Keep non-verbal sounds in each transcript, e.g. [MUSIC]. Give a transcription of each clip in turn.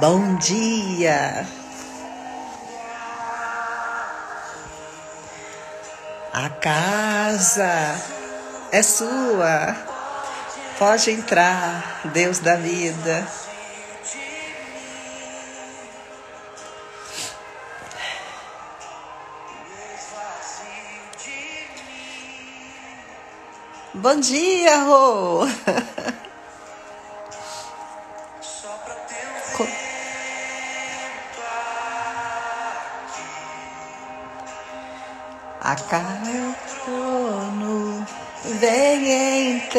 Bom dia! A casa é sua, pode entrar, Deus da vida. Bom dia, Rô! [LAUGHS]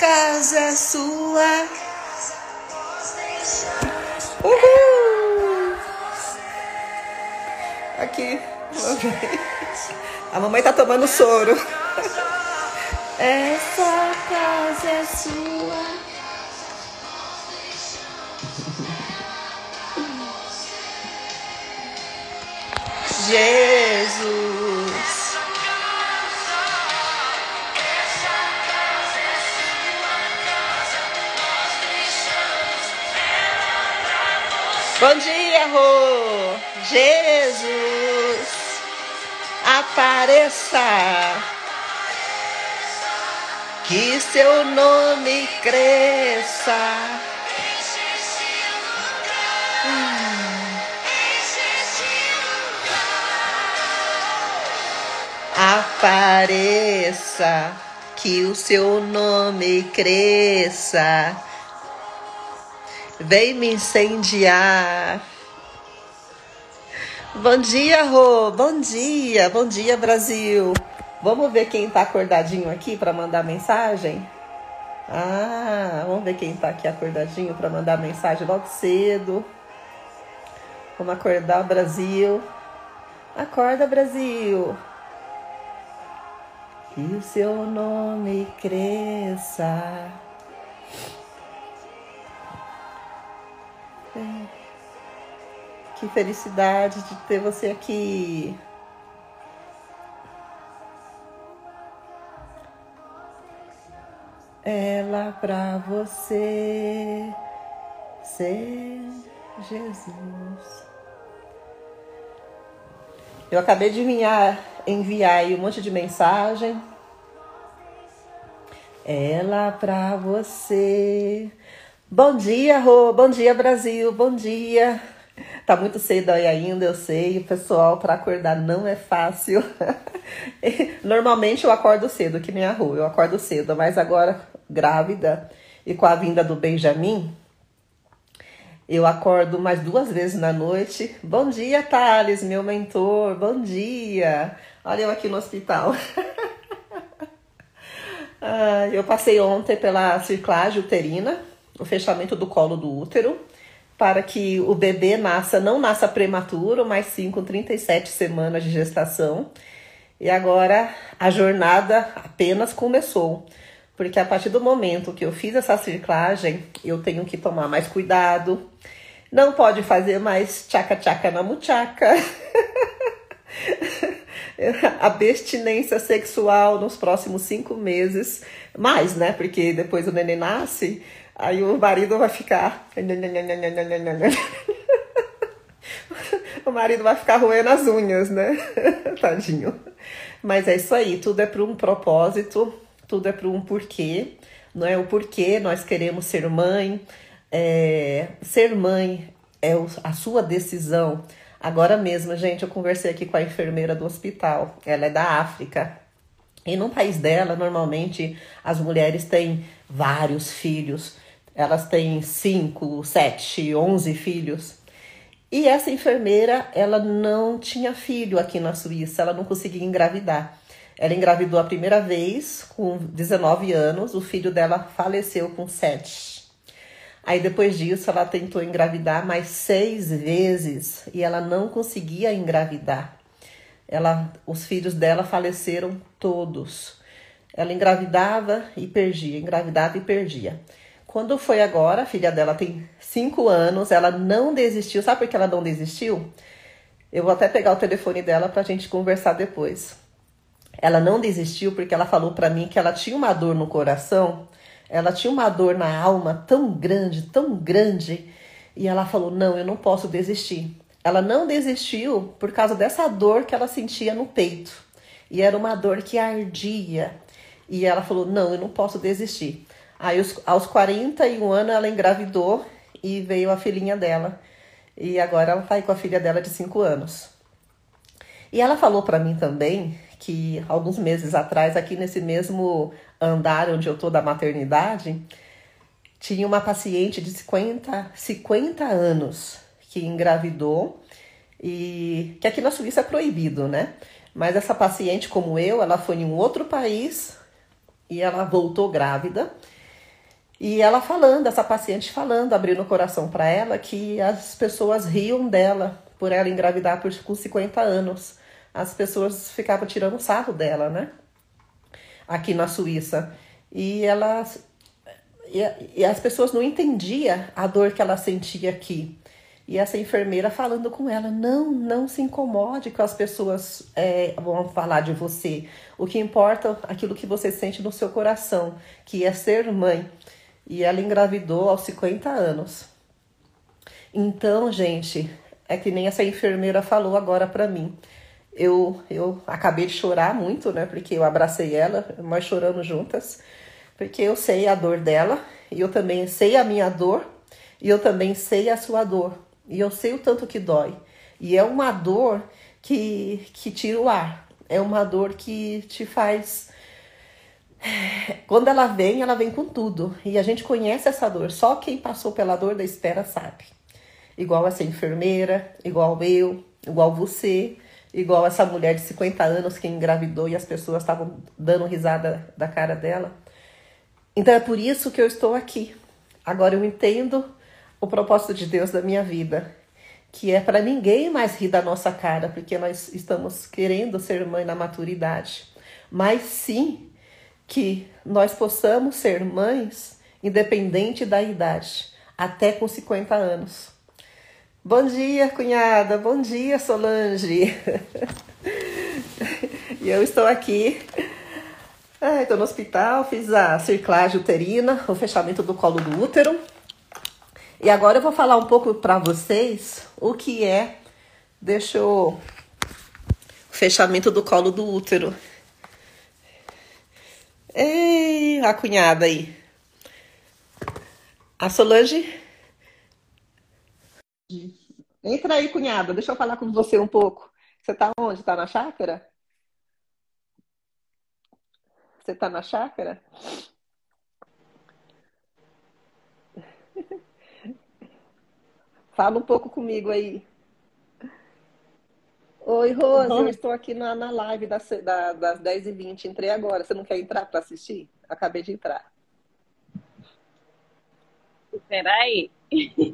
casa é sua. Uhul. Aqui. A mamãe tá tomando soro. Essa casa é sua. Jesus. Rô. Jesus, apareça. Que seu nome cresça. Apareça, que o seu nome cresça. Vem me incendiar. Bom dia, Rô. Bom dia. Bom dia, Brasil. Vamos ver quem tá acordadinho aqui para mandar mensagem? Ah, vamos ver quem tá aqui acordadinho para mandar mensagem logo cedo. Vamos acordar, Brasil. Acorda, Brasil. Que o seu nome cresça. Que felicidade de ter você aqui. Ela pra você ser Jesus. Eu acabei de enviar, enviar aí um monte de mensagem. Ela pra você. Bom dia, Rô. Bom dia, Brasil. Bom dia. Tá muito cedo aí ainda, eu sei. Pessoal, para acordar não é fácil. [LAUGHS] Normalmente eu acordo cedo, que nem a Rô. Eu acordo cedo, mas agora grávida e com a vinda do Benjamin, eu acordo mais duas vezes na noite. Bom dia, Thales, meu mentor. Bom dia. Olha eu aqui no hospital. [LAUGHS] eu passei ontem pela circlagem uterina, o fechamento do colo do útero, para que o bebê nasça, não nasça prematuro, mas sim com 37 semanas de gestação. E agora a jornada apenas começou. Porque a partir do momento que eu fiz essa circlagem, eu tenho que tomar mais cuidado. Não pode fazer mais tchaca-tchaca na muchaca. [LAUGHS] Abstinência sexual nos próximos cinco meses. Mais, né? Porque depois o neném nasce, aí o marido vai ficar. [LAUGHS] o marido vai ficar roendo as unhas, né? [LAUGHS] Tadinho. Mas é isso aí, tudo é para um propósito tudo é para um porquê, não é o porquê nós queremos ser mãe. É, ser mãe é a sua decisão. Agora mesmo, gente, eu conversei aqui com a enfermeira do hospital. Ela é da África. E no país dela, normalmente, as mulheres têm vários filhos. Elas têm cinco, sete, onze filhos. E essa enfermeira, ela não tinha filho aqui na Suíça, ela não conseguia engravidar. Ela engravidou a primeira vez com 19 anos, o filho dela faleceu com 7. Aí depois disso ela tentou engravidar mais seis vezes e ela não conseguia engravidar. Ela, os filhos dela faleceram todos. Ela engravidava e perdia, engravidava e perdia. Quando foi agora, a filha dela tem cinco anos, ela não desistiu. Sabe por que ela não desistiu? Eu vou até pegar o telefone dela para a gente conversar depois. Ela não desistiu porque ela falou para mim que ela tinha uma dor no coração, ela tinha uma dor na alma tão grande, tão grande, e ela falou: Não, eu não posso desistir. Ela não desistiu por causa dessa dor que ela sentia no peito. E era uma dor que ardia. E ela falou: Não, eu não posso desistir. Aí, aos 41 anos, ela engravidou e veio a filhinha dela. E agora ela tá aí com a filha dela de 5 anos. E ela falou para mim também que alguns meses atrás, aqui nesse mesmo andar onde eu tô da maternidade, tinha uma paciente de 50, 50 anos que engravidou e que aqui na Suíça é proibido, né? Mas essa paciente, como eu, ela foi em um outro país e ela voltou grávida. E ela falando, essa paciente falando, abrindo o coração para ela, que as pessoas riam dela por ela engravidar por, com 50 anos. As pessoas ficavam tirando sarro dela, né? Aqui na Suíça. E ela. E, e as pessoas não entendiam a dor que ela sentia aqui. E essa enfermeira falando com ela: não, não se incomode com as pessoas é, vão falar de você. O que importa é aquilo que você sente no seu coração, que é ser mãe. E ela engravidou aos 50 anos. Então, gente, é que nem essa enfermeira falou agora para mim. Eu, eu acabei de chorar muito, né? Porque eu abracei ela, nós choramos juntas, porque eu sei a dor dela, e eu também sei a minha dor, e eu também sei a sua dor. E eu sei o tanto que dói. E é uma dor que, que tira o ar. É uma dor que te faz. Quando ela vem, ela vem com tudo. E a gente conhece essa dor. Só quem passou pela dor da espera sabe. Igual essa enfermeira, igual eu, igual você, igual essa mulher de 50 anos que engravidou e as pessoas estavam dando risada da cara dela. Então é por isso que eu estou aqui. Agora eu entendo o propósito de Deus da minha vida, que é para ninguém mais rir da nossa cara, porque nós estamos querendo ser mãe na maturidade, mas sim que nós possamos ser mães independente da idade, até com 50 anos. Bom dia, cunhada. Bom dia, Solange. [LAUGHS] e eu estou aqui. Estou no hospital, fiz a circlagem uterina, o fechamento do colo do útero. E agora eu vou falar um pouco para vocês o que é, deixa eu, o fechamento do colo do útero. Ei, a cunhada aí. A Solange. Entra aí, cunhada, deixa eu falar com você um pouco. Você tá onde? Tá na chácara? Você tá na chácara? [LAUGHS] Fala um pouco comigo aí. Oi, Rose, eu estou aqui na, na live das, da, das 10h20. Entrei agora. Você não quer entrar para assistir? Acabei de entrar. Peraí. [LAUGHS]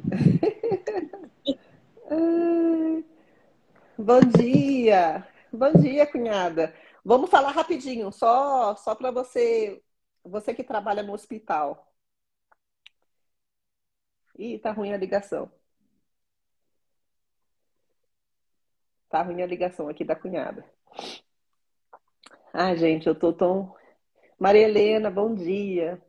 Bom dia. Bom dia, cunhada. Vamos falar rapidinho, só, só para você, você que trabalha no hospital. Ih, tá ruim a ligação. Tá ruim a ligação aqui da cunhada. Ah, gente, eu tô tão. Maria Helena, bom dia.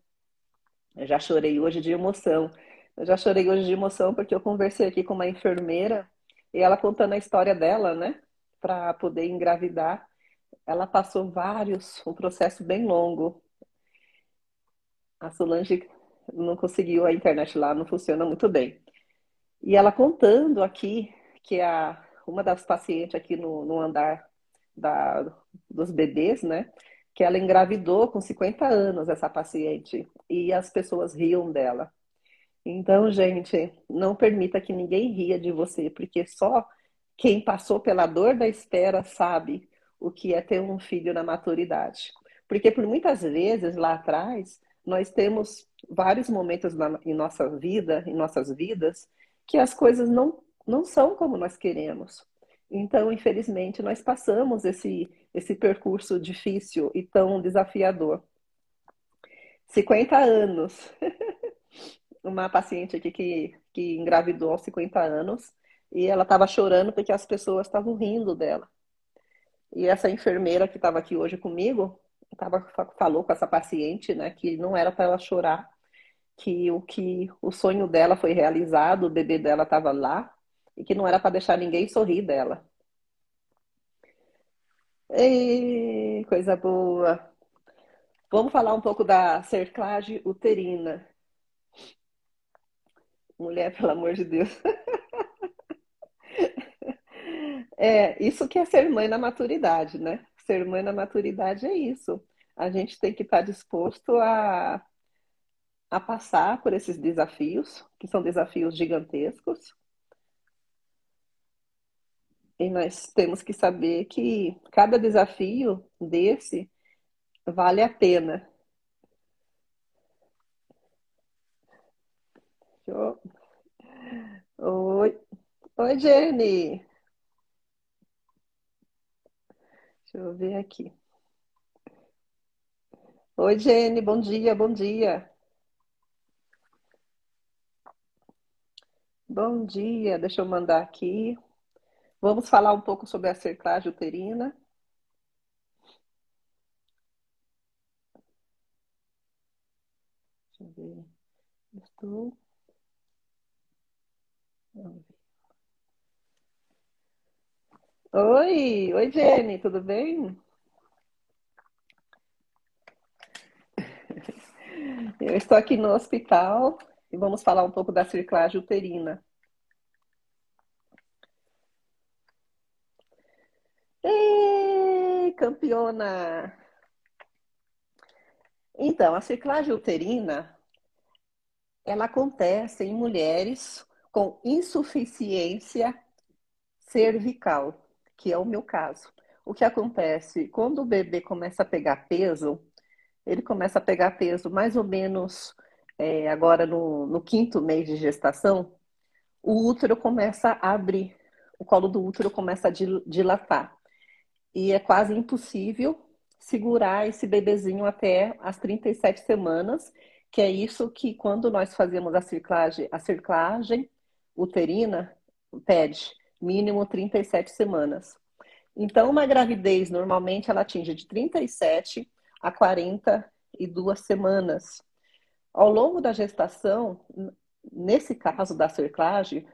Eu já chorei hoje de emoção. Eu já chorei hoje de emoção porque eu conversei aqui com uma enfermeira e ela contando a história dela, né? Para poder engravidar. Ela passou vários, um processo bem longo. A Solange não conseguiu, a internet lá não funciona muito bem. E ela contando aqui que a uma das pacientes aqui no, no andar da, dos bebês, né? Que ela engravidou com 50 anos, essa paciente, e as pessoas riam dela. Então, gente, não permita que ninguém ria de você, porque só quem passou pela dor da espera sabe o que é ter um filho na maturidade. Porque por muitas vezes lá atrás nós temos vários momentos na, em nossa vida, em nossas vidas, que as coisas não, não são como nós queremos. Então, infelizmente, nós passamos esse, esse percurso difícil e tão desafiador. 50 anos. [LAUGHS] Uma paciente aqui que, que engravidou aos 50 anos e ela estava chorando porque as pessoas estavam rindo dela. E essa enfermeira que estava aqui hoje comigo tava, falou com essa paciente né, que não era para ela chorar, que o que o sonho dela foi realizado, o bebê dela estava lá e que não era para deixar ninguém sorrir dela. Ei, coisa boa. Vamos falar um pouco da cerclagem uterina. Mulher, [LAUGHS] pelo amor de Deus. [LAUGHS] É, isso que é ser mãe na maturidade, né? Ser mãe na maturidade é isso. A gente tem que estar disposto a, a passar por esses desafios, que são desafios gigantescos. E nós temos que saber que cada desafio desse vale a pena. Oi, oi, Jenny. Deixa eu ver aqui. Oi, Jenny, bom dia, bom dia. Bom dia, deixa eu mandar aqui. Vamos falar um pouco sobre a cerclagem uterina. Deixa eu ver. Estou. Oi, oi Jenny, tudo bem? Eu estou aqui no hospital e vamos falar um pouco da circlagem uterina. Ei, campeona! Então, a circlagem uterina, ela acontece em mulheres com insuficiência cervical que é o meu caso. O que acontece? Quando o bebê começa a pegar peso, ele começa a pegar peso mais ou menos é, agora no, no quinto mês de gestação, o útero começa a abrir, o colo do útero começa a dilatar. E é quase impossível segurar esse bebezinho até as 37 semanas, que é isso que quando nós fazemos a circlagem, a circlagem uterina pede mínimo 37 semanas. Então, uma gravidez normalmente ela atinge de 37 a 42 semanas. Ao longo da gestação, nesse caso da cerclagem,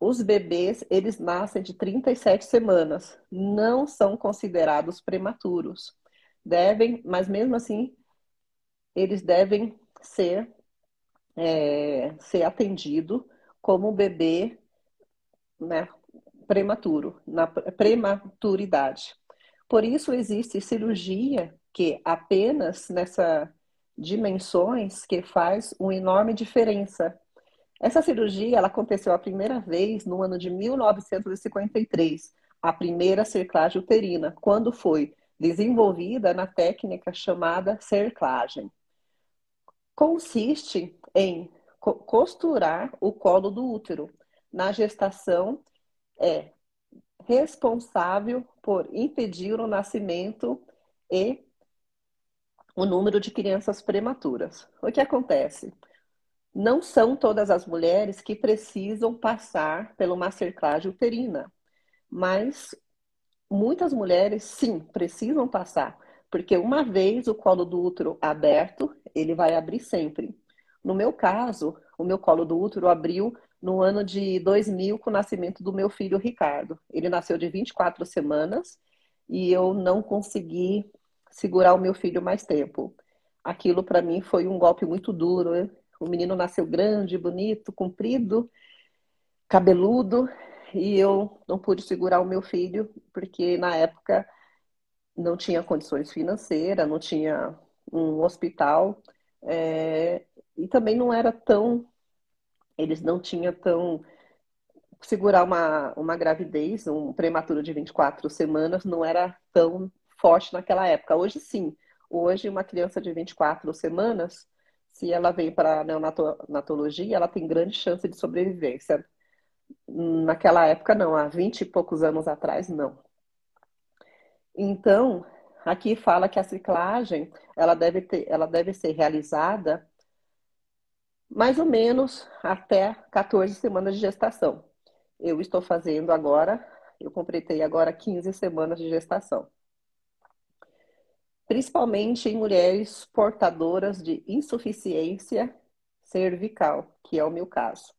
os bebês, eles nascem de 37 semanas, não são considerados prematuros. Devem, mas mesmo assim, eles devem ser, é, ser atendido como bebê né, prematuro, na prematuridade. Por isso existe cirurgia que apenas nessas dimensões que faz uma enorme diferença. Essa cirurgia ela aconteceu a primeira vez no ano de 1953, a primeira cerclagem uterina, quando foi desenvolvida na técnica chamada cerclagem. Consiste em costurar o colo do útero na gestação é responsável por impedir o nascimento e o número de crianças prematuras. O que acontece? Não são todas as mulheres que precisam passar pela masterclass uterina, mas muitas mulheres sim precisam passar, porque uma vez o colo do útero aberto, ele vai abrir sempre. No meu caso, o meu colo do útero abriu no ano de 2000 com o nascimento do meu filho Ricardo. Ele nasceu de 24 semanas e eu não consegui segurar o meu filho mais tempo. Aquilo para mim foi um golpe muito duro. O menino nasceu grande, bonito, comprido, cabeludo e eu não pude segurar o meu filho porque na época não tinha condições financeiras, não tinha um hospital é, e também não era tão eles não tinham tão. Segurar uma, uma gravidez, um prematuro de 24 semanas, não era tão forte naquela época. Hoje sim. Hoje, uma criança de 24 semanas, se ela vem para a neonatologia, ela tem grande chance de sobrevivência. Naquela época, não, há 20 e poucos anos atrás, não. Então, aqui fala que a ciclagem ela deve, ter, ela deve ser realizada mais ou menos até 14 semanas de gestação. Eu estou fazendo agora, eu completei agora 15 semanas de gestação. Principalmente em mulheres portadoras de insuficiência cervical, que é o meu caso.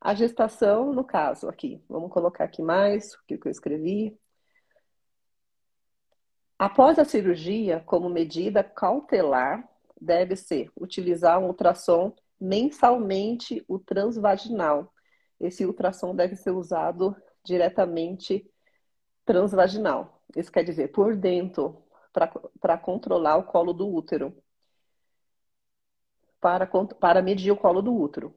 A gestação, no caso aqui, vamos colocar aqui mais o que eu escrevi. Após a cirurgia, como medida cautelar, deve ser utilizar um ultrassom mensalmente o transvaginal. Esse ultrassom deve ser usado diretamente transvaginal. Isso quer dizer por dentro, para controlar o colo do útero. Para, para medir o colo do útero.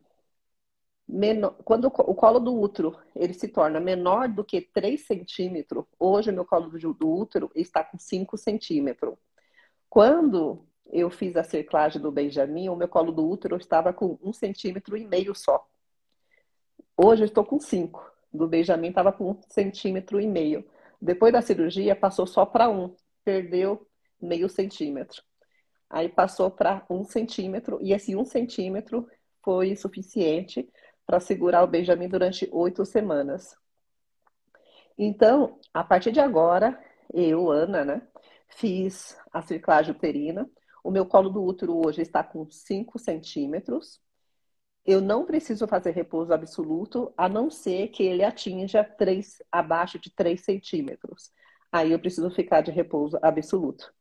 Menor, quando o colo do útero ele se torna menor do que 3 centímetros, hoje meu colo do, útero está com 5 centímetros. Quando eu fiz a cerclagem do Benjamin, o meu colo do útero estava com um centímetro e meio só. Hoje eu estou com cinco. Do Benjamin estava com um centímetro e meio. Depois da cirurgia passou só para um, perdeu meio centímetro. Aí passou para um centímetro e esse um centímetro foi suficiente para segurar o Benjamin durante oito semanas. Então, a partir de agora, eu, Ana, né, fiz a circlagem uterina o meu colo do útero hoje está com 5 centímetros. Eu não preciso fazer repouso absoluto, a não ser que ele atinja 3, abaixo de 3 centímetros. Aí eu preciso ficar de repouso absoluto.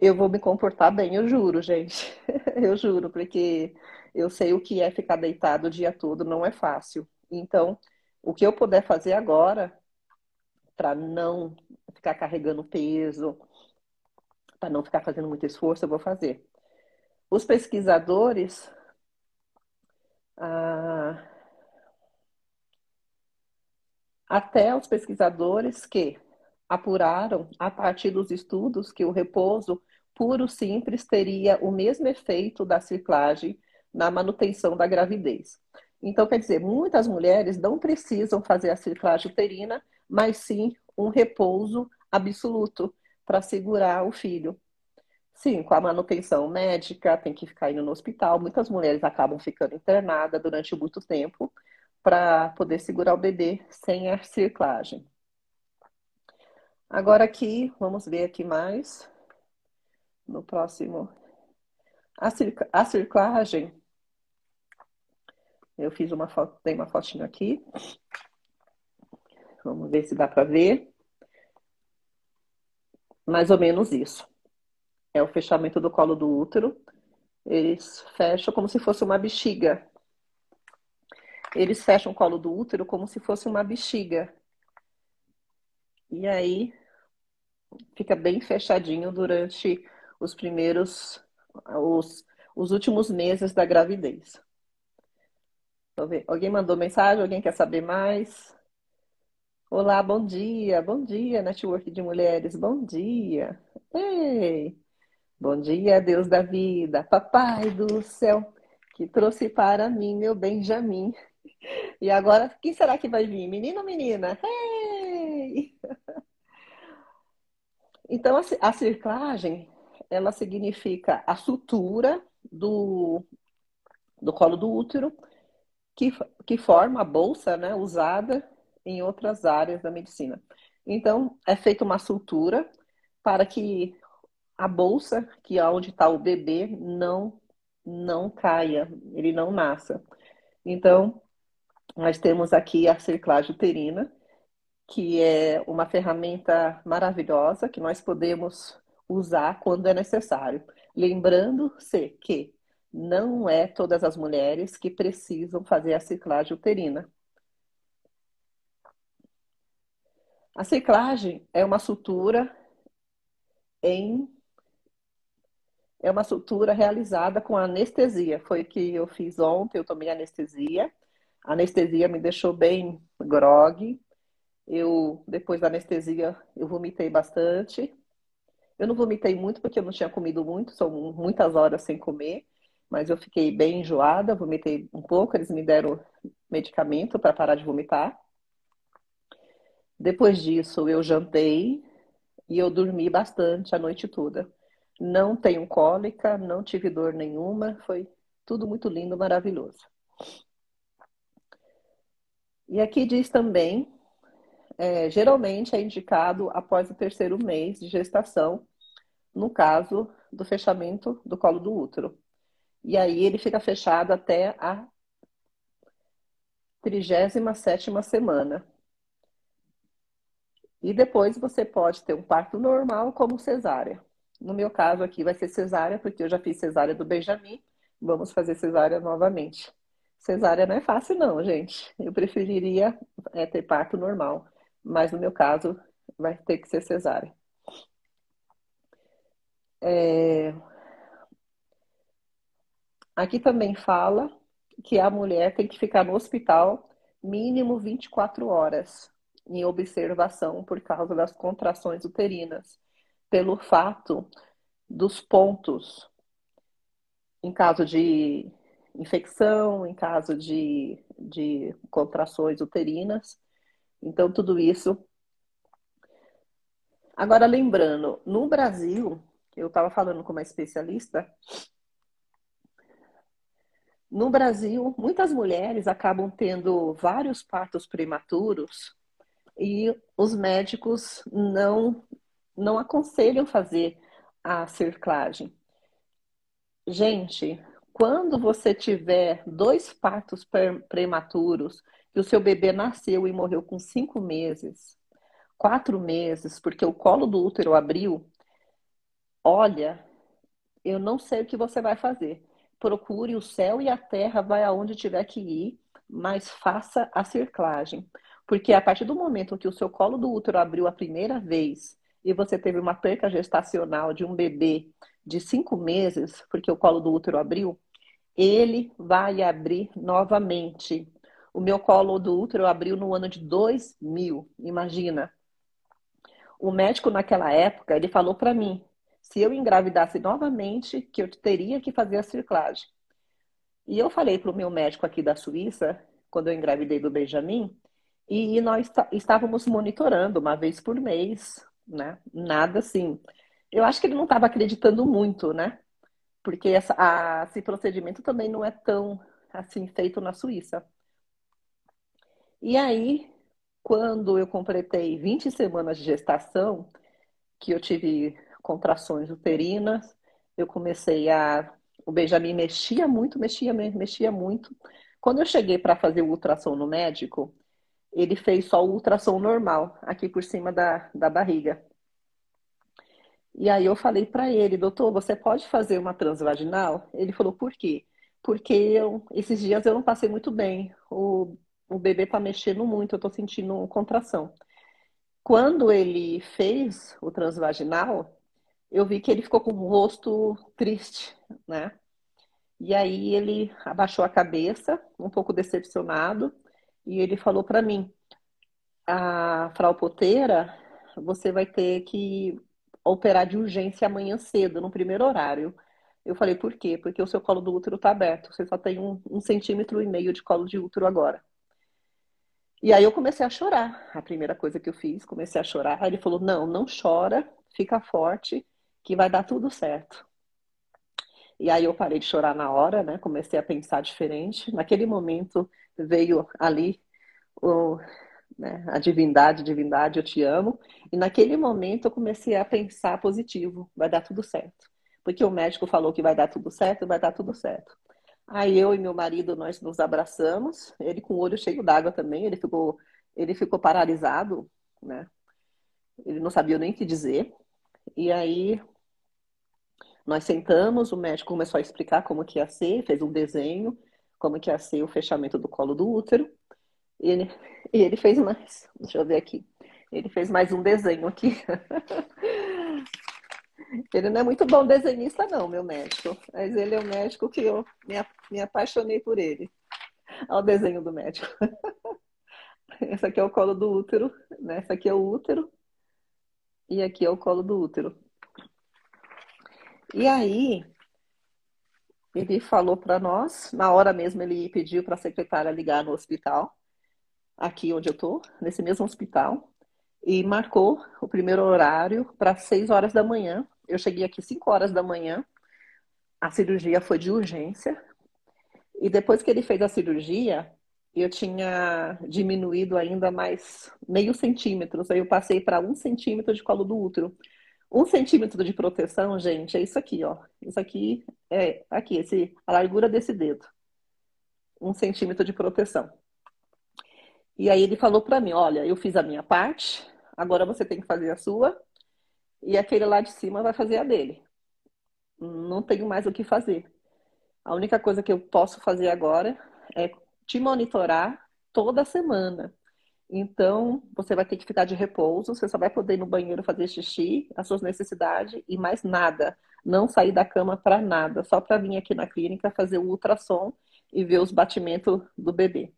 Eu vou me comportar bem, eu juro, gente. [LAUGHS] eu juro, porque eu sei o que é ficar deitado o dia todo, não é fácil. Então, o que eu puder fazer agora, para não ficar carregando peso, para não ficar fazendo muito esforço, eu vou fazer. Os pesquisadores. Ah, até os pesquisadores que apuraram, a partir dos estudos, que o repouso puro simples teria o mesmo efeito da ciclagem na manutenção da gravidez. Então, quer dizer, muitas mulheres não precisam fazer a ciclagem uterina, mas sim um repouso absoluto, para segurar o filho. Sim, com a manutenção médica, tem que ficar indo no hospital. Muitas mulheres acabam ficando internadas durante muito tempo para poder segurar o bebê sem a circlagem. Agora aqui, vamos ver aqui mais. No próximo. A, a circlagem. Eu fiz uma foto, tem uma fotinha aqui. Vamos ver se dá para ver mais ou menos isso. É o fechamento do colo do útero. Eles fecham como se fosse uma bexiga. Eles fecham o colo do útero como se fosse uma bexiga. E aí fica bem fechadinho durante os primeiros, os, os últimos meses da gravidez. Alguém mandou mensagem? Alguém quer saber mais? Olá, bom dia, bom dia, Network de Mulheres, bom dia. Ei, bom dia, Deus da vida, Papai do céu, que trouxe para mim meu Benjamin. E agora, quem será que vai vir? Menino ou menina? Ei! [LAUGHS] Então, a circlagem, ela significa a sutura do, do colo do útero, que, que forma a bolsa né, usada em outras áreas da medicina. Então, é feita uma sutura para que a bolsa, que é onde está o bebê, não não caia, ele não nasça. Então, nós temos aqui a circlagem uterina, que é uma ferramenta maravilhosa que nós podemos usar quando é necessário. Lembrando-se que não é todas as mulheres que precisam fazer a ciclagem uterina. A ciclagem é uma sutura em é uma sutura realizada com anestesia. Foi o que eu fiz ontem, eu tomei anestesia. A anestesia me deixou bem grog. Eu depois da anestesia eu vomitei bastante. Eu não vomitei muito porque eu não tinha comido muito, são muitas horas sem comer, mas eu fiquei bem enjoada, vomitei um pouco, eles me deram medicamento para parar de vomitar. Depois disso, eu jantei e eu dormi bastante a noite toda. Não tenho cólica, não tive dor nenhuma, foi tudo muito lindo, maravilhoso. E aqui diz também, é, geralmente é indicado após o terceiro mês de gestação, no caso do fechamento do colo do útero. E aí ele fica fechado até a 37 semana. E depois você pode ter um parto normal como cesárea. No meu caso aqui vai ser cesárea, porque eu já fiz cesárea do Benjamin. Vamos fazer cesárea novamente. Cesárea não é fácil, não, gente. Eu preferiria é, ter parto normal, mas no meu caso vai ter que ser cesárea. É... Aqui também fala que a mulher tem que ficar no hospital mínimo 24 horas em observação por causa das contrações uterinas, pelo fato dos pontos em caso de infecção, em caso de, de contrações uterinas. Então, tudo isso. Agora, lembrando, no Brasil, eu estava falando com uma especialista, no Brasil, muitas mulheres acabam tendo vários partos prematuros e os médicos não, não aconselham fazer a cerclagem. Gente, quando você tiver dois partos prematuros, que o seu bebê nasceu e morreu com cinco meses, quatro meses, porque o colo do útero abriu, olha, eu não sei o que você vai fazer. Procure o céu e a terra, vai aonde tiver que ir, mas faça a cerclagem. Porque a partir do momento que o seu colo do útero abriu a primeira vez e você teve uma perca gestacional de um bebê de cinco meses, porque o colo do útero abriu, ele vai abrir novamente. O meu colo do útero abriu no ano de 2000, imagina. O médico naquela época, ele falou para mim, se eu engravidasse novamente, que eu teria que fazer a circlagem. E eu falei para o meu médico aqui da Suíça, quando eu engravidei do Benjamin, e nós estávamos monitorando uma vez por mês, né? Nada assim. Eu acho que ele não estava acreditando muito, né? Porque essa, a, esse procedimento também não é tão assim feito na Suíça. E aí, quando eu completei 20 semanas de gestação, que eu tive contrações uterinas, eu comecei a. O Benjamin mexia muito, mexia, mexia muito. Quando eu cheguei para fazer o ultrassom no médico, ele fez só o ultrassom normal, aqui por cima da, da barriga. E aí eu falei para ele, doutor, você pode fazer uma transvaginal? Ele falou, por quê? Porque eu, esses dias eu não passei muito bem. O, o bebê tá mexendo muito, eu tô sentindo contração. Quando ele fez o transvaginal, eu vi que ele ficou com o rosto triste, né? E aí ele abaixou a cabeça, um pouco decepcionado, e ele falou para mim: a frau poteira, você vai ter que operar de urgência amanhã cedo, no primeiro horário. Eu falei, por quê? Porque o seu colo do útero está aberto. Você só tem um, um centímetro e meio de colo de útero agora. E aí eu comecei a chorar. A primeira coisa que eu fiz, comecei a chorar. Aí ele falou, não, não chora, fica forte, que vai dar tudo certo. E aí eu parei de chorar na hora, né? Comecei a pensar diferente. Naquele momento veio ali o, né, a divindade, divindade, eu te amo. E naquele momento eu comecei a pensar positivo, vai dar tudo certo. Porque o médico falou que vai dar tudo certo, vai dar tudo certo. Aí eu e meu marido, nós nos abraçamos, ele com o olho cheio d'água também, ele ficou, ele ficou paralisado, né? Ele não sabia nem o que dizer. E aí nós sentamos, o médico começou a explicar como que ia ser, fez um desenho, como que ia ser o fechamento do colo do útero. E ele, [LAUGHS] e ele fez mais, deixa eu ver aqui, ele fez mais um desenho aqui. [LAUGHS] Ele não é muito bom desenhista, não, meu médico. Mas ele é o médico que eu me, me apaixonei por ele. Olha o desenho do médico. [LAUGHS] Esse aqui é o colo do útero, né? Esse aqui é o útero. E aqui é o colo do útero. E aí, ele falou para nós, na hora mesmo ele pediu para a secretária ligar no hospital, aqui onde eu tô, nesse mesmo hospital, e marcou o primeiro horário para 6 horas da manhã. Eu cheguei aqui 5 horas da manhã. A cirurgia foi de urgência. E depois que ele fez a cirurgia, eu tinha diminuído ainda mais meio centímetro. Aí eu passei para um centímetro de colo do útero. Um centímetro de proteção, gente, é isso aqui, ó. Isso aqui é aqui, esse, a largura desse dedo. Um centímetro de proteção. E aí ele falou para mim, olha, eu fiz a minha parte, agora você tem que fazer a sua, e aquele lá de cima vai fazer a dele. Não tenho mais o que fazer. A única coisa que eu posso fazer agora é te monitorar toda semana. Então, você vai ter que ficar de repouso, você só vai poder ir no banheiro fazer xixi, as suas necessidades e mais nada. Não sair da cama para nada, só para vir aqui na clínica fazer o ultrassom e ver os batimentos do bebê.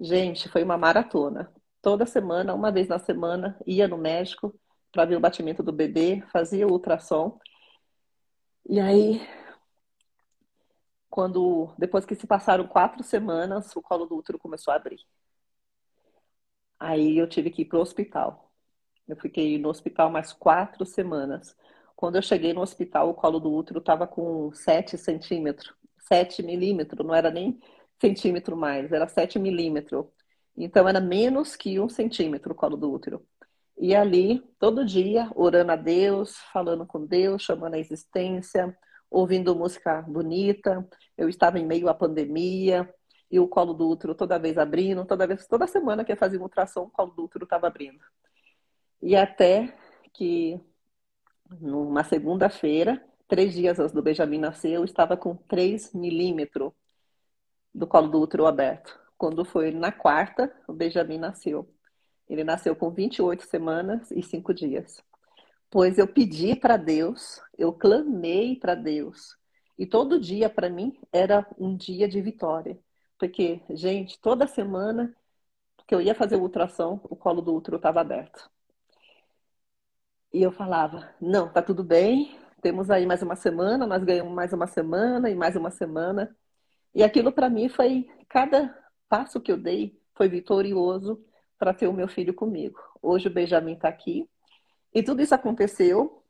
Gente, foi uma maratona. Toda semana, uma vez na semana, ia no médico para ver o batimento do bebê, fazia o ultrassom. E aí, quando depois que se passaram quatro semanas, o colo do útero começou a abrir. Aí eu tive que ir para o hospital. Eu fiquei no hospital mais quatro semanas. Quando eu cheguei no hospital, o colo do útero estava com 7 centímetros. 7 milímetros, não era nem centímetro mais, era 7 milímetros. Então era menos que um centímetro o colo do útero. E ali, todo dia, orando a Deus, falando com Deus, chamando a existência, ouvindo música bonita. Eu estava em meio à pandemia, e o colo do útero toda vez abrindo, toda vez, toda semana que eu fazia uma ultrassom, o colo do útero estava abrindo. E até que numa segunda-feira, três dias antes do Benjamin nascer, eu estava com 3 milímetros do colo do útero aberto. Quando foi na quarta, o Benjamin nasceu. Ele nasceu com 28 semanas e 5 dias. Pois eu pedi para Deus, eu clamei para Deus. E todo dia para mim era um dia de vitória. Porque, gente, toda semana que eu ia fazer o ultrassom, o colo do útero estava aberto. E eu falava: não, tá tudo bem, temos aí mais uma semana, nós ganhamos mais uma semana e mais uma semana. E aquilo para mim foi, cada passo que eu dei foi vitorioso para ter o meu filho comigo. Hoje o Benjamin está aqui. E tudo isso aconteceu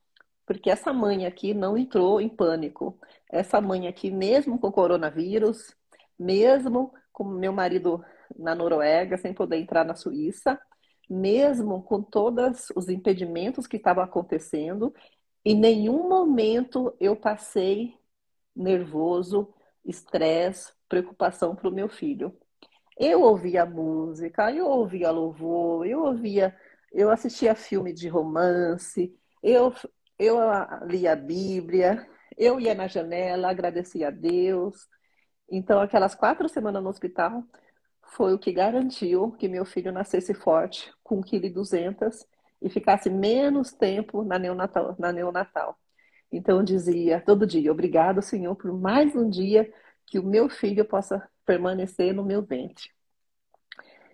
porque essa mãe aqui não entrou em pânico. Essa mãe aqui, mesmo com coronavírus, mesmo com meu marido na Noruega, sem poder entrar na Suíça, mesmo com todos os impedimentos que estavam acontecendo, em nenhum momento eu passei nervoso, estresse, preocupação para o meu filho. Eu ouvia música, eu ouvia louvor, eu ouvia, eu assistia filme de romance, eu, eu lia a Bíblia, eu ia na janela, agradecia a Deus, então, aquelas quatro semanas no hospital foi o que garantiu que meu filho nascesse forte, com 1,2 kg e ficasse menos tempo na neonatal, na neonatal. Então, dizia todo dia: Obrigado, Senhor, por mais um dia que o meu filho possa permanecer no meu ventre.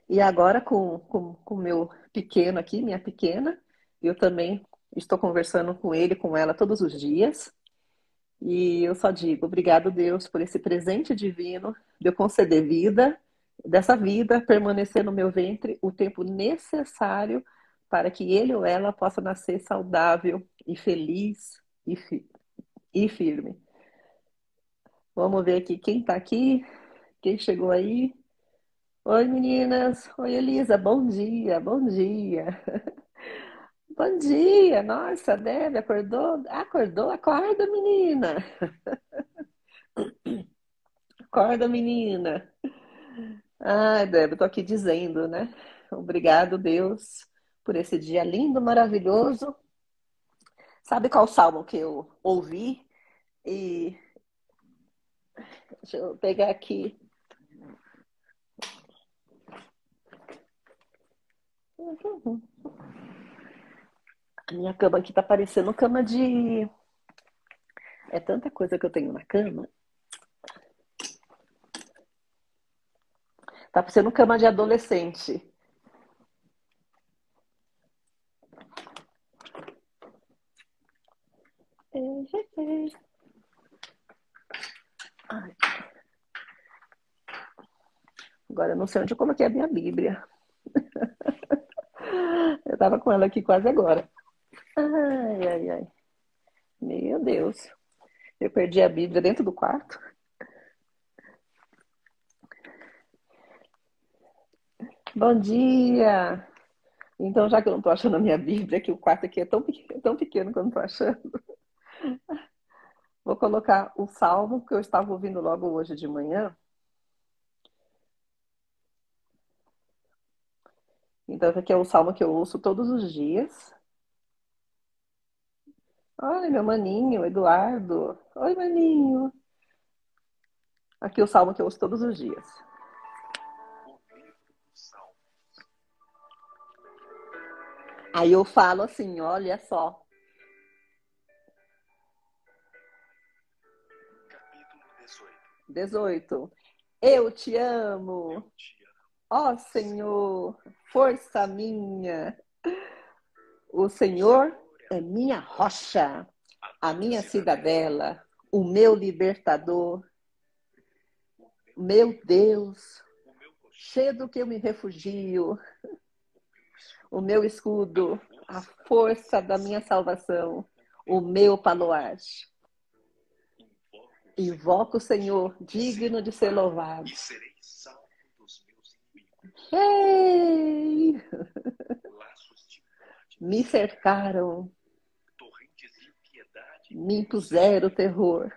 E agora, com o com, com meu pequeno aqui, minha pequena, eu também estou conversando com ele, com ela todos os dias. E eu só digo, obrigado, Deus, por esse presente divino de eu conceder vida, dessa vida permanecer no meu ventre o tempo necessário para que ele ou ela possa nascer saudável e feliz e, fi e firme. Vamos ver aqui quem está aqui, quem chegou aí. Oi, meninas. Oi, Elisa. Bom dia, bom dia. [LAUGHS] Bom dia, nossa, Deb, acordou? Acordou? Acorda, menina. [LAUGHS] Acorda, menina. Ai, Deb, tô aqui dizendo, né? Obrigado, Deus, por esse dia lindo, maravilhoso. Sabe qual salmo que eu ouvi? E deixa eu pegar aqui. A minha cama aqui tá parecendo cama de. É tanta coisa que eu tenho na cama. Tá parecendo cama de adolescente. Agora eu não sei onde eu coloquei a minha Bíblia. [LAUGHS] Eu estava com ela aqui quase agora. Ai, ai, ai. Meu Deus. Eu perdi a Bíblia dentro do quarto. Bom dia! Então, já que eu não estou achando a minha Bíblia, que o quarto aqui é tão pequeno, tão pequeno que eu não estou achando, vou colocar o salmo que eu estava ouvindo logo hoje de manhã. Então, esse aqui é o salmo que eu ouço todos os dias. Olha, meu maninho, Eduardo. Oi, maninho. Aqui é o salmo que eu ouço todos os dias. Aí eu falo assim, olha só. 18. 18. Eu te amo. Ó oh, Senhor, força minha. O Senhor é minha rocha, a minha cidadela, o meu libertador, meu Deus, cedo que eu me refugio, o meu escudo, a força da minha salvação, o meu paloage. Invoco o Senhor, digno de ser louvado. Ei! Me cercaram, me impuseram terror.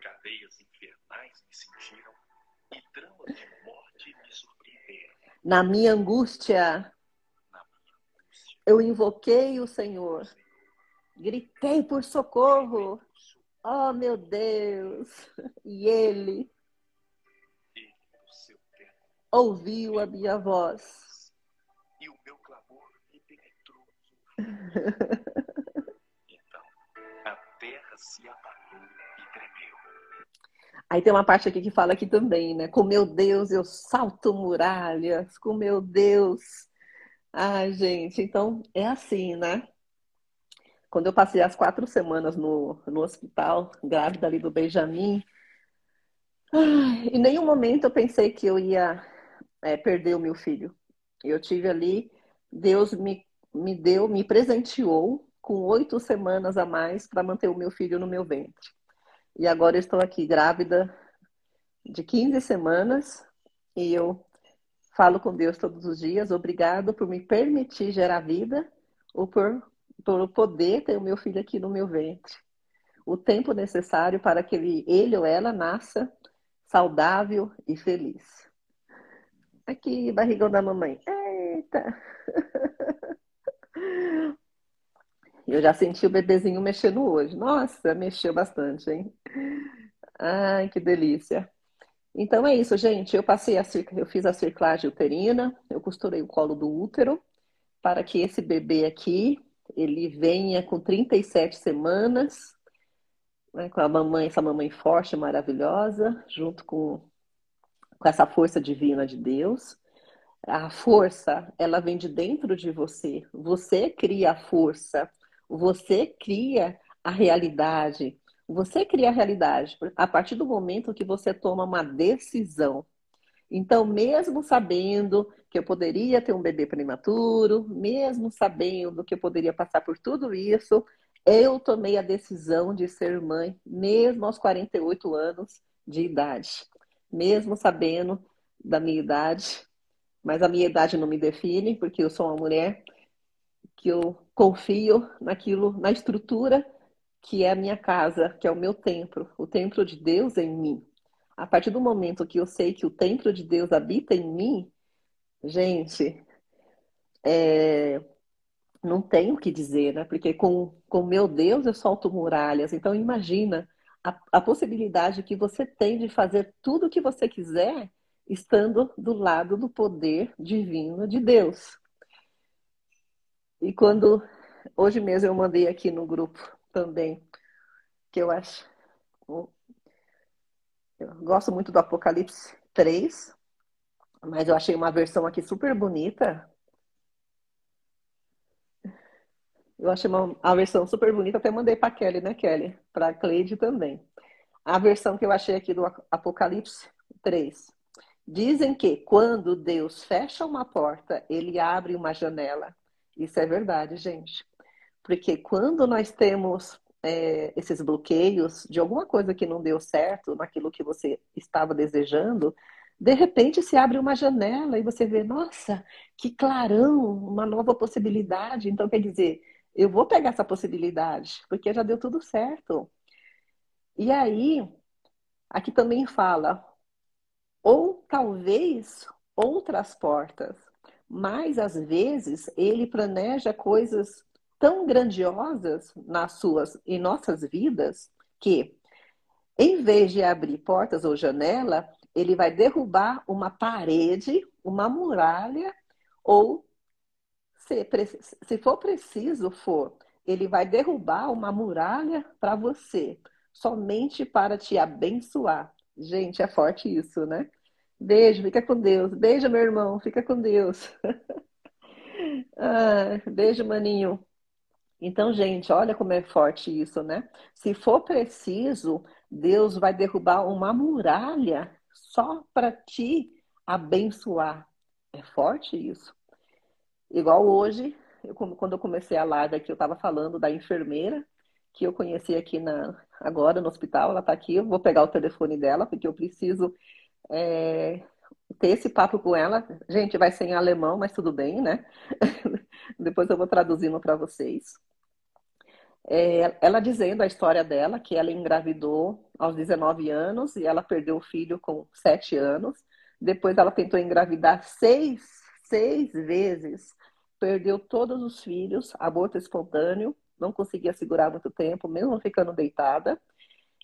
Cadeias infernais me cingiram e tramas de morte me surpreenderam. Na minha angústia, eu invoquei o Senhor, gritei por socorro. Oh, meu Deus! E Ele ouviu a minha voz. E o meu clamor me penetrou. então, a terra se abalou e tremeu. Aí tem uma parte aqui que fala aqui também, né? Com meu Deus eu salto muralhas, com meu Deus. Ai, gente, então é assim, né? Quando eu passei as quatro semanas no, no hospital, grávida ali do Benjamin, em nenhum momento eu pensei que eu ia é, perder o meu filho. Eu tive ali, Deus me, me deu, me presenteou com oito semanas a mais para manter o meu filho no meu ventre. E agora eu estou aqui grávida de 15 semanas e eu falo com Deus todos os dias, obrigado por me permitir gerar vida ou por, por poder ter o meu filho aqui no meu ventre. O tempo necessário para que ele, ele ou ela nasça saudável e feliz. Aqui, barrigão da mamãe. Eita! [LAUGHS] Eu já senti o bebezinho mexendo hoje. Nossa, mexeu bastante, hein? Ai, que delícia. Então é isso, gente. Eu passei a eu fiz a circlagem uterina, eu costurei o colo do útero para que esse bebê aqui ele venha com 37 semanas, né, com a mamãe, essa mamãe forte, maravilhosa, junto com com essa força divina de Deus. A força, ela vem de dentro de você. Você cria a força. Você cria a realidade. Você cria a realidade a partir do momento que você toma uma decisão. Então, mesmo sabendo que eu poderia ter um bebê prematuro, mesmo sabendo que eu poderia passar por tudo isso, eu tomei a decisão de ser mãe, mesmo aos 48 anos de idade mesmo sabendo da minha idade, mas a minha idade não me define, porque eu sou uma mulher que eu confio naquilo, na estrutura que é a minha casa, que é o meu templo, o templo de Deus em mim. A partir do momento que eu sei que o templo de Deus habita em mim, gente, é, não tenho o que dizer, né? Porque com o meu Deus eu solto muralhas. Então imagina a, a possibilidade que você tem de fazer tudo o que você quiser estando do lado do poder divino de Deus. E quando hoje mesmo eu mandei aqui no grupo também, que eu acho. Eu gosto muito do Apocalipse 3, mas eu achei uma versão aqui super bonita. Eu achei uma, a versão super bonita, até mandei para Kelly, né, Kelly? Para Cleide também. A versão que eu achei aqui do Apocalipse 3. Dizem que quando Deus fecha uma porta, ele abre uma janela. Isso é verdade, gente. Porque quando nós temos é, esses bloqueios de alguma coisa que não deu certo naquilo que você estava desejando, de repente se abre uma janela e você vê, nossa, que clarão, uma nova possibilidade. Então, quer dizer, eu vou pegar essa possibilidade, porque já deu tudo certo. E aí, aqui também fala, ou talvez outras portas, mas às vezes ele planeja coisas tão grandiosas nas suas e nossas vidas que, em vez de abrir portas ou janela, ele vai derrubar uma parede, uma muralha ou se, se for preciso for, ele vai derrubar uma muralha para você, somente para te abençoar. Gente, é forte isso, né? Beijo, fica com Deus. Beijo, meu irmão, fica com Deus. [LAUGHS] ah, beijo, maninho. Então, gente, olha como é forte isso, né? Se for preciso, Deus vai derrubar uma muralha só para te abençoar. É forte isso. Igual hoje, eu, quando eu comecei a live aqui, eu estava falando da enfermeira que eu conheci aqui na, agora no hospital, ela está aqui, eu vou pegar o telefone dela, porque eu preciso é, ter esse papo com ela. Gente, vai ser em alemão, mas tudo bem, né? [LAUGHS] Depois eu vou traduzindo para vocês. É, ela dizendo a história dela, que ela engravidou aos 19 anos e ela perdeu o filho com 7 anos. Depois ela tentou engravidar seis, seis vezes perdeu todos os filhos, aborto espontâneo, não conseguia segurar muito tempo, mesmo ficando deitada.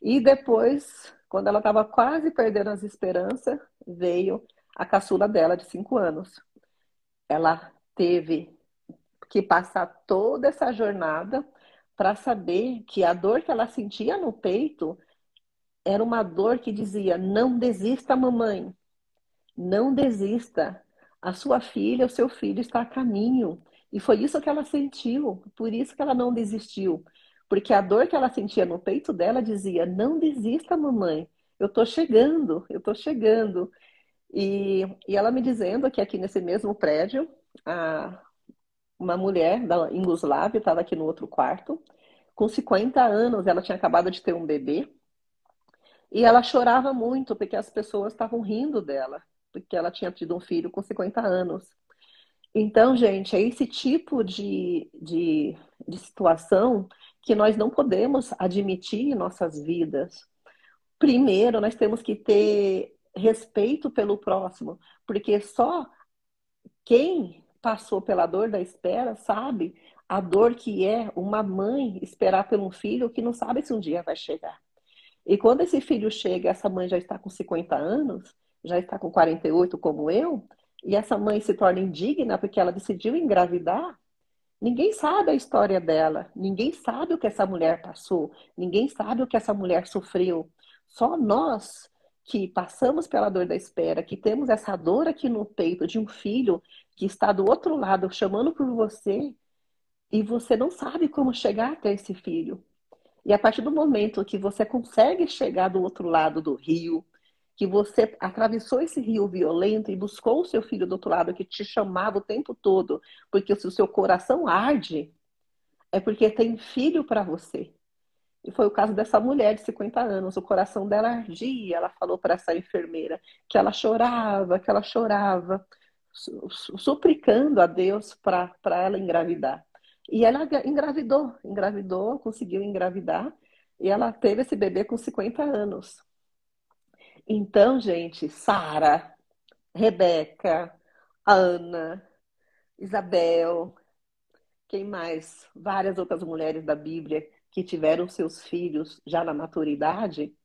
E depois, quando ela estava quase perdendo as esperanças, veio a caçula dela de cinco anos. Ela teve que passar toda essa jornada para saber que a dor que ela sentia no peito era uma dor que dizia: não desista, mamãe, não desista, a sua filha, o seu filho está a caminho. E foi isso que ela sentiu, por isso que ela não desistiu. Porque a dor que ela sentia no peito dela dizia: Não desista, mamãe, eu estou chegando, eu estou chegando. E, e ela me dizendo que aqui nesse mesmo prédio, a, uma mulher da Inguslávia estava aqui no outro quarto, com 50 anos, ela tinha acabado de ter um bebê, e ela chorava muito porque as pessoas estavam rindo dela porque ela tinha tido um filho com 50 anos. Então, gente, é esse tipo de, de, de situação que nós não podemos admitir em nossas vidas. Primeiro, nós temos que ter respeito pelo próximo, porque só quem passou pela dor da espera sabe a dor que é uma mãe esperar por um filho que não sabe se um dia vai chegar. E quando esse filho chega, essa mãe já está com 50 anos, já está com 48 como eu, e essa mãe se torna indigna porque ela decidiu engravidar, ninguém sabe a história dela, ninguém sabe o que essa mulher passou, ninguém sabe o que essa mulher sofreu. Só nós que passamos pela dor da espera, que temos essa dor aqui no peito de um filho que está do outro lado chamando por você e você não sabe como chegar até esse filho. E a partir do momento que você consegue chegar do outro lado do rio, que você atravessou esse rio violento e buscou o seu filho do outro lado que te chamava o tempo todo, porque se o seu coração arde, é porque tem filho para você. E foi o caso dessa mulher de 50 anos. O coração dela ardia. Ela falou para essa enfermeira que ela chorava, que ela chorava, suplicando a Deus para ela engravidar. E ela engravidou, engravidou, conseguiu engravidar. E ela teve esse bebê com 50 anos. Então, gente, Sara, Rebeca, Ana, Isabel, quem mais? Várias outras mulheres da Bíblia que tiveram seus filhos já na maturidade,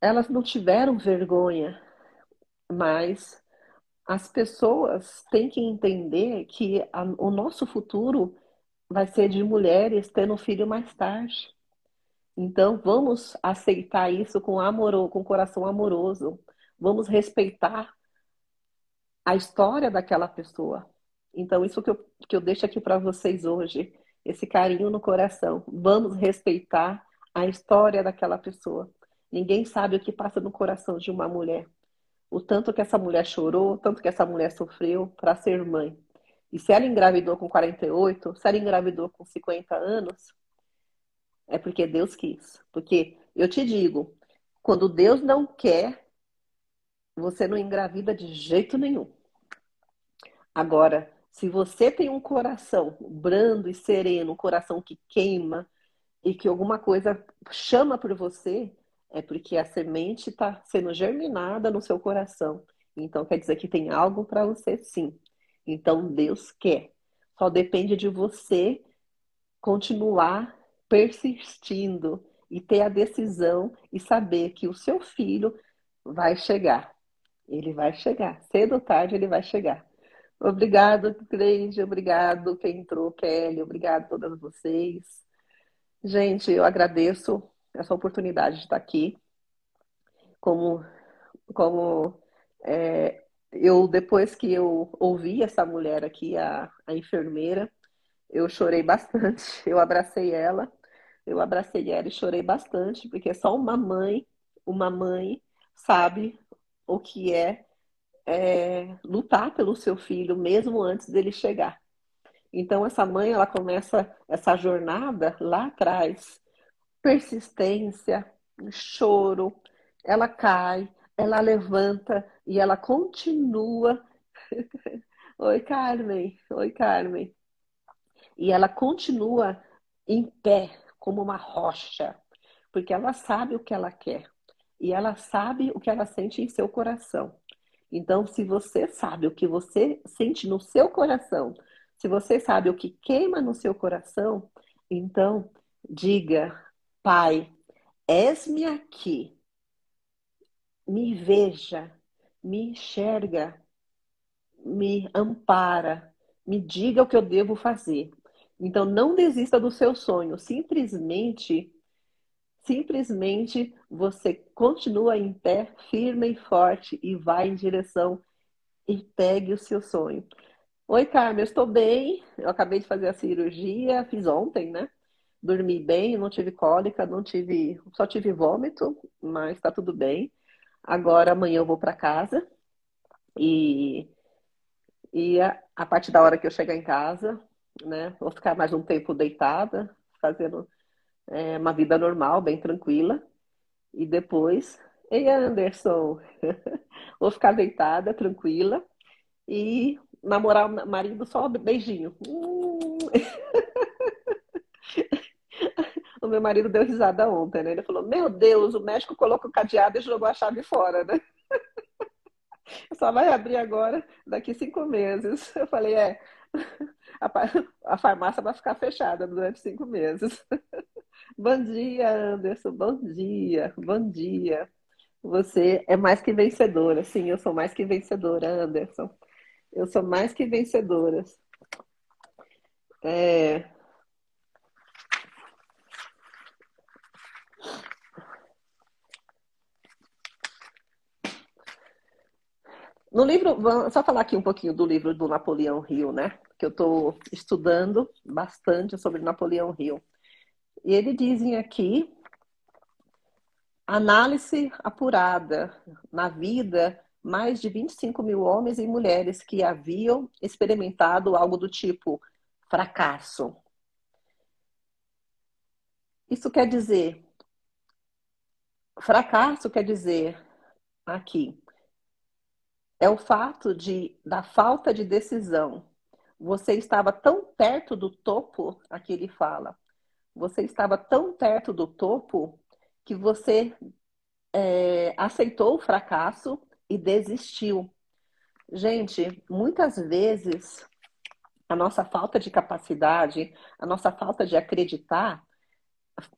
elas não tiveram vergonha, mas as pessoas têm que entender que a, o nosso futuro vai ser de mulheres tendo filho mais tarde. Então, vamos aceitar isso com amor, com coração amoroso. Vamos respeitar a história daquela pessoa. Então, isso que eu, que eu deixo aqui para vocês hoje, esse carinho no coração. Vamos respeitar a história daquela pessoa. Ninguém sabe o que passa no coração de uma mulher. O tanto que essa mulher chorou, o tanto que essa mulher sofreu para ser mãe. E se ela engravidou com 48, se ela engravidou com 50 anos, é porque Deus quis. Porque eu te digo, quando Deus não quer, você não engravida de jeito nenhum. Agora, se você tem um coração brando e sereno, um coração que queima e que alguma coisa chama por você, é porque a semente está sendo germinada no seu coração. Então quer dizer que tem algo para você sim. Então Deus quer. Só depende de você continuar persistindo e ter a decisão e saber que o seu filho vai chegar. Ele vai chegar. Cedo ou tarde ele vai chegar. Obrigado, Cleide. Obrigado quem entrou, Kelly. Obrigado a todas vocês. Gente, eu agradeço essa oportunidade de estar aqui. Como, como é, eu, depois que eu ouvi essa mulher aqui, a, a enfermeira, eu chorei bastante. [LAUGHS] Eu abracei ela, eu abracei ela e chorei bastante, porque só uma mãe, uma mãe sabe o que é é, lutar pelo seu filho mesmo antes dele chegar. Então essa mãe ela começa essa jornada lá atrás, persistência, choro, ela cai, ela levanta e ela continua. [LAUGHS] Oi, Carmen. Oi, Carmen. E ela continua em pé como uma rocha, porque ela sabe o que ela quer e ela sabe o que ela sente em seu coração. Então, se você sabe o que você sente no seu coração, se você sabe o que queima no seu coração, então diga, Pai, és-me aqui, me veja, me enxerga, me ampara, me diga o que eu devo fazer. Então, não desista do seu sonho, simplesmente simplesmente você continua em pé, firme e forte e vai em direção e pegue o seu sonho. Oi, Carmen, eu estou bem. Eu acabei de fazer a cirurgia, fiz ontem, né? Dormi bem, não tive cólica, não tive, só tive vômito, mas está tudo bem. Agora amanhã eu vou para casa e e a, a partir da hora que eu chegar em casa, né, vou ficar mais um tempo deitada, fazendo é, uma vida normal, bem tranquila. E depois, ei Anderson, [LAUGHS] vou ficar deitada, tranquila. E namorar o marido só beijinho. [LAUGHS] o meu marido deu risada ontem, né? Ele falou: Meu Deus, o médico colocou o cadeado e jogou a chave fora, né? [LAUGHS] Só vai abrir agora daqui cinco meses. Eu falei: É, a [LAUGHS] farmácia vai ficar fechada durante cinco meses. [LAUGHS] Bom dia, Anderson. Bom dia, bom dia. Você é mais que vencedora. Sim, eu sou mais que vencedora, Anderson. Eu sou mais que vencedora. É... No livro, só falar aqui um pouquinho do livro do Napoleão Hill, né? Que eu estou estudando bastante sobre Napoleão Hill. E ele dizem aqui análise apurada na vida mais de 25 mil homens e mulheres que haviam experimentado algo do tipo fracasso. Isso quer dizer, fracasso quer dizer aqui é o fato de da falta de decisão. Você estava tão perto do topo, aqui ele fala, você estava tão perto do topo que você é, aceitou o fracasso e desistiu. Gente, muitas vezes a nossa falta de capacidade, a nossa falta de acreditar,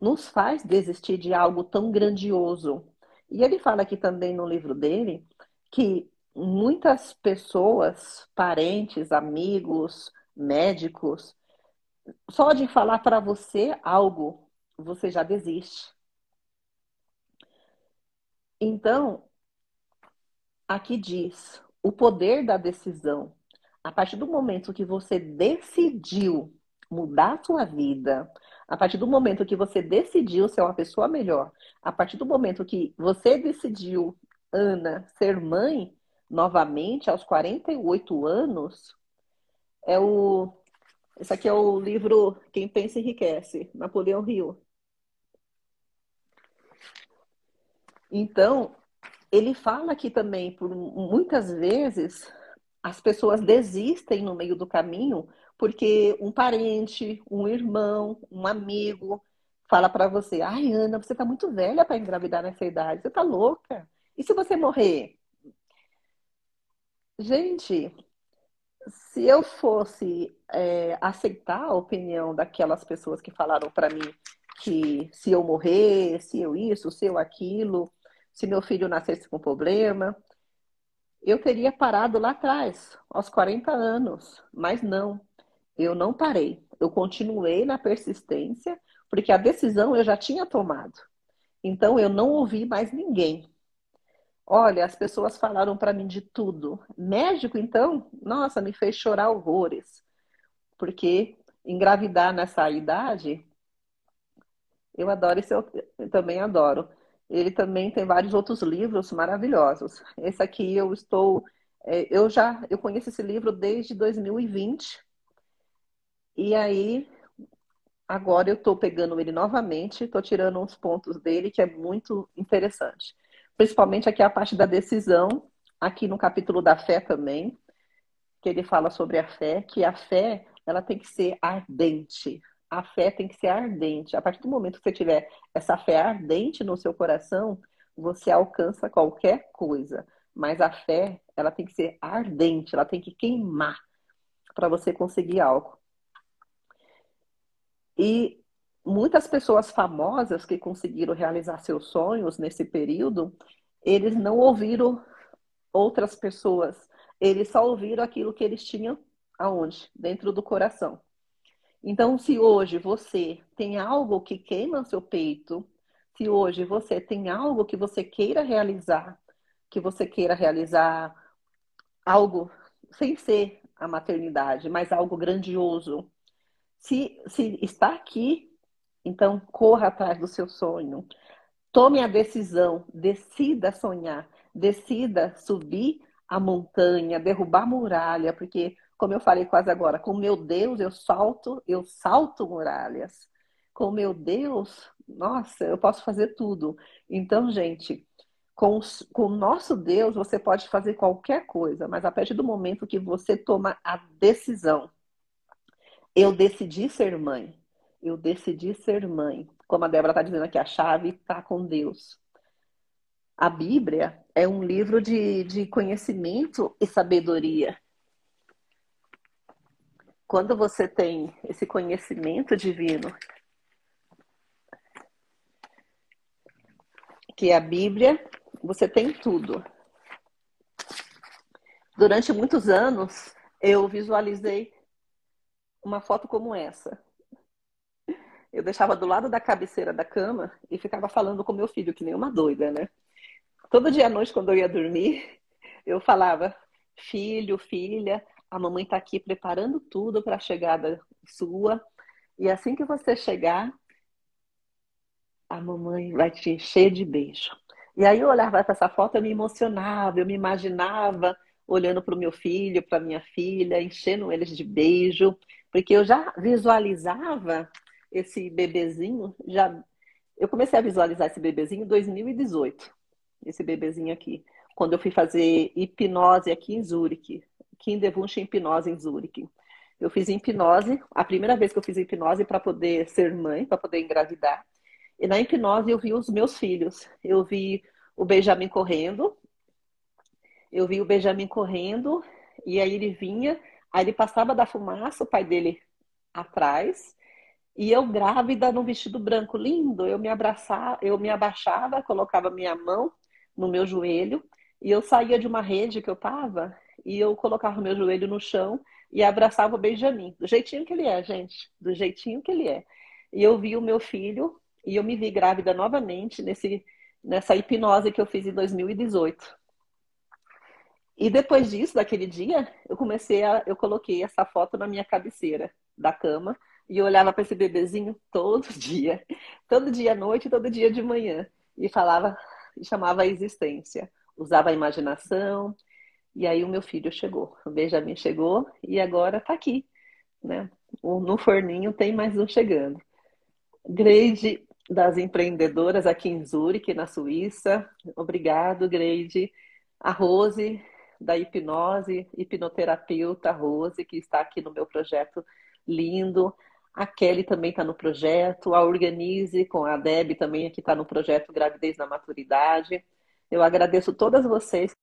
nos faz desistir de algo tão grandioso. E ele fala aqui também no livro dele que muitas pessoas, parentes, amigos, médicos, só de falar para você algo, você já desiste. Então, aqui diz: o poder da decisão. a partir do momento que você decidiu mudar a sua vida, a partir do momento que você decidiu ser uma pessoa melhor, a partir do momento que você decidiu, Ana, ser mãe novamente aos 48 anos, é o esse aqui é o livro Quem Pensa Enriquece, Napoleão Hill. Então, ele fala aqui também, por muitas vezes, as pessoas desistem no meio do caminho porque um parente, um irmão, um amigo fala para você: "Ai, Ana, você tá muito velha para engravidar nessa idade. Você tá louca? E se você morrer?" Gente, se eu fosse é, aceitar a opinião daquelas pessoas que falaram para mim que se eu morrer, se eu isso, se eu aquilo, se meu filho nascesse com problema, eu teria parado lá atrás, aos 40 anos. Mas não, eu não parei. Eu continuei na persistência, porque a decisão eu já tinha tomado. Então eu não ouvi mais ninguém. Olha, as pessoas falaram para mim de tudo. Médico, então, nossa, me fez chorar horrores. Porque engravidar nessa idade, eu adoro esse, eu também adoro. Ele também tem vários outros livros maravilhosos. Esse aqui eu estou, é, eu já, eu conheço esse livro desde 2020. E aí, agora eu estou pegando ele novamente, estou tirando uns pontos dele que é muito interessante. Principalmente aqui a parte da decisão, aqui no capítulo da fé também, que ele fala sobre a fé, que a fé ela tem que ser ardente a fé tem que ser ardente. A partir do momento que você tiver essa fé ardente no seu coração, você alcança qualquer coisa. Mas a fé, ela tem que ser ardente, ela tem que queimar para você conseguir algo. E muitas pessoas famosas que conseguiram realizar seus sonhos nesse período, eles não ouviram outras pessoas, eles só ouviram aquilo que eles tinham aonde? Dentro do coração. Então, se hoje você tem algo que queima seu peito, se hoje você tem algo que você queira realizar, que você queira realizar algo sem ser a maternidade, mas algo grandioso, se, se está aqui, então corra atrás do seu sonho. Tome a decisão, decida sonhar, decida subir a montanha, derrubar a muralha, porque como eu falei quase agora, com meu Deus eu salto, eu salto muralhas. Com meu Deus, nossa, eu posso fazer tudo. Então, gente, com, com o nosso Deus você pode fazer qualquer coisa, mas a partir do momento que você toma a decisão, eu decidi ser mãe, eu decidi ser mãe. Como a Débora está dizendo aqui, a chave está com Deus. A Bíblia é um livro de, de conhecimento e sabedoria. Quando você tem esse conhecimento divino, que é a Bíblia, você tem tudo. Durante muitos anos, eu visualizei uma foto como essa. Eu deixava do lado da cabeceira da cama e ficava falando com meu filho, que nem uma doida, né? Todo dia à noite, quando eu ia dormir, [LAUGHS] eu falava: filho, filha, a mamãe está aqui preparando tudo para a chegada sua. E assim que você chegar, a mamãe vai te encher de beijo. E aí eu olhava para essa foto, eu me emocionava, eu me imaginava olhando para o meu filho, para minha filha, enchendo eles de beijo, porque eu já visualizava esse bebezinho, já eu comecei a visualizar esse bebezinho em 2018, esse bebezinho aqui, quando eu fui fazer hipnose aqui em Zurique, Kinderwunsch hipnose em Zurique. Eu fiz hipnose, a primeira vez que eu fiz hipnose para poder ser mãe, para poder engravidar. E na hipnose eu vi os meus filhos. Eu vi o Benjamin correndo. Eu vi o Benjamin correndo e aí ele vinha, aí ele passava da fumaça, o pai dele atrás, e eu grávida num vestido branco lindo, eu me abraçava, eu me abaixava, colocava minha mão no meu joelho e eu saía de uma rede que eu tava e eu colocava meu joelho no chão e abraçava o Benjamin, do jeitinho que ele é, gente, do jeitinho que ele é. E eu vi o meu filho e eu me vi grávida novamente nesse, nessa hipnose que eu fiz em 2018. E depois disso, daquele dia, eu comecei a, eu coloquei essa foto na minha cabeceira da cama e olhava para esse bebezinho todo [LAUGHS] dia, todo dia à noite, todo dia de manhã e falava, e chamava a existência, usava a imaginação. E aí o meu filho chegou, o Benjamin chegou e agora está aqui, né? No forninho tem mais um chegando. Greide das empreendedoras aqui em Zurique, na Suíça. Obrigado, Greide. A Rose, da hipnose, hipnoterapeuta Rose, que está aqui no meu projeto lindo. A Kelly também está no projeto. A Organize, com a Deb também aqui está no projeto Gravidez na Maturidade. Eu agradeço todas vocês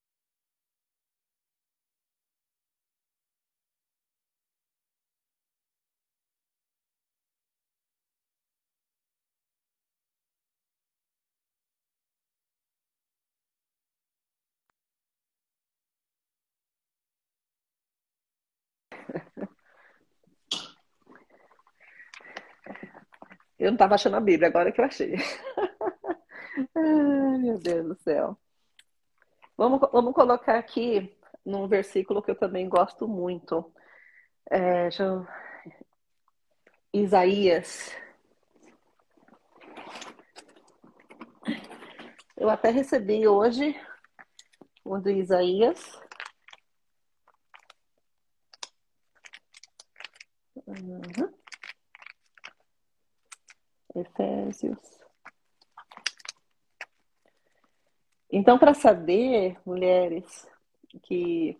Eu não estava achando a Bíblia, agora que eu achei. [LAUGHS] Ai, meu Deus do céu. Vamos, vamos colocar aqui num versículo que eu também gosto muito. É, eu... Isaías. Eu até recebi hoje o do Isaías. Uhum. Efésios. Então, para saber, mulheres, que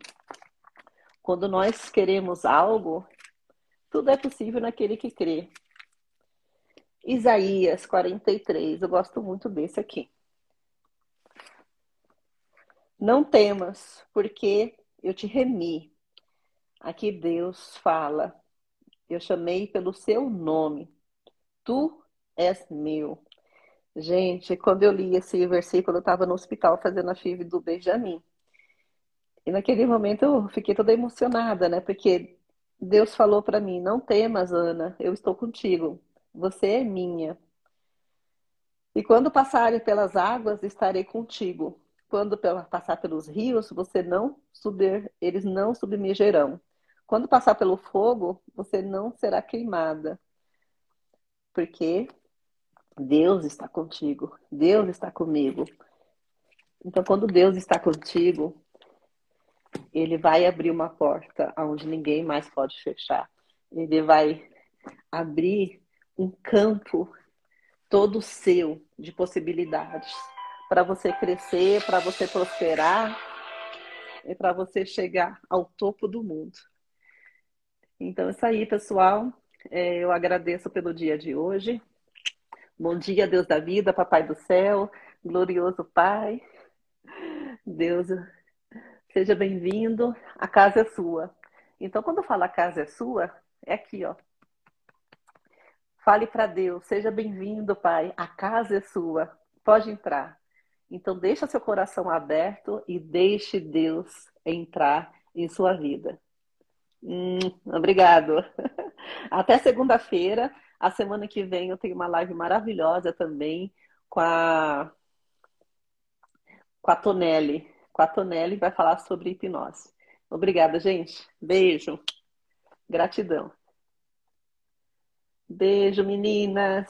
quando nós queremos algo, tudo é possível naquele que crê. Isaías 43, eu gosto muito desse aqui. Não temas, porque eu te remi. Aqui Deus fala, eu chamei pelo seu nome. Tu és meu. Gente, quando eu li esse versículo, eu estava no hospital fazendo a FIV do Benjamin. E naquele momento eu fiquei toda emocionada, né? Porque Deus falou para mim: Não temas, Ana, eu estou contigo. Você é minha. E quando passarem pelas águas, estarei contigo. Quando passar pelos rios, você não subir, eles não submergerão. Quando passar pelo fogo, você não será queimada. Porque Deus está contigo, Deus está comigo. Então, quando Deus está contigo, Ele vai abrir uma porta onde ninguém mais pode fechar. Ele vai abrir um campo todo seu de possibilidades para você crescer, para você prosperar e para você chegar ao topo do mundo. Então, é isso aí, pessoal. É, eu agradeço pelo dia de hoje. Bom dia, Deus da vida, Papai do céu, glorioso Pai. Deus, seja bem-vindo. A casa é sua. Então, quando eu falo a casa é sua, é aqui, ó. Fale para Deus, seja bem-vindo, Pai. A casa é sua. Pode entrar. Então, deixa seu coração aberto e deixe Deus entrar em sua vida. Hum, obrigado. [LAUGHS] Até segunda-feira. A semana que vem eu tenho uma live maravilhosa também com a, com a Tonelli. Com a Tonelli vai falar sobre hipnose. Obrigada, gente. Beijo. Gratidão. Beijo, meninas.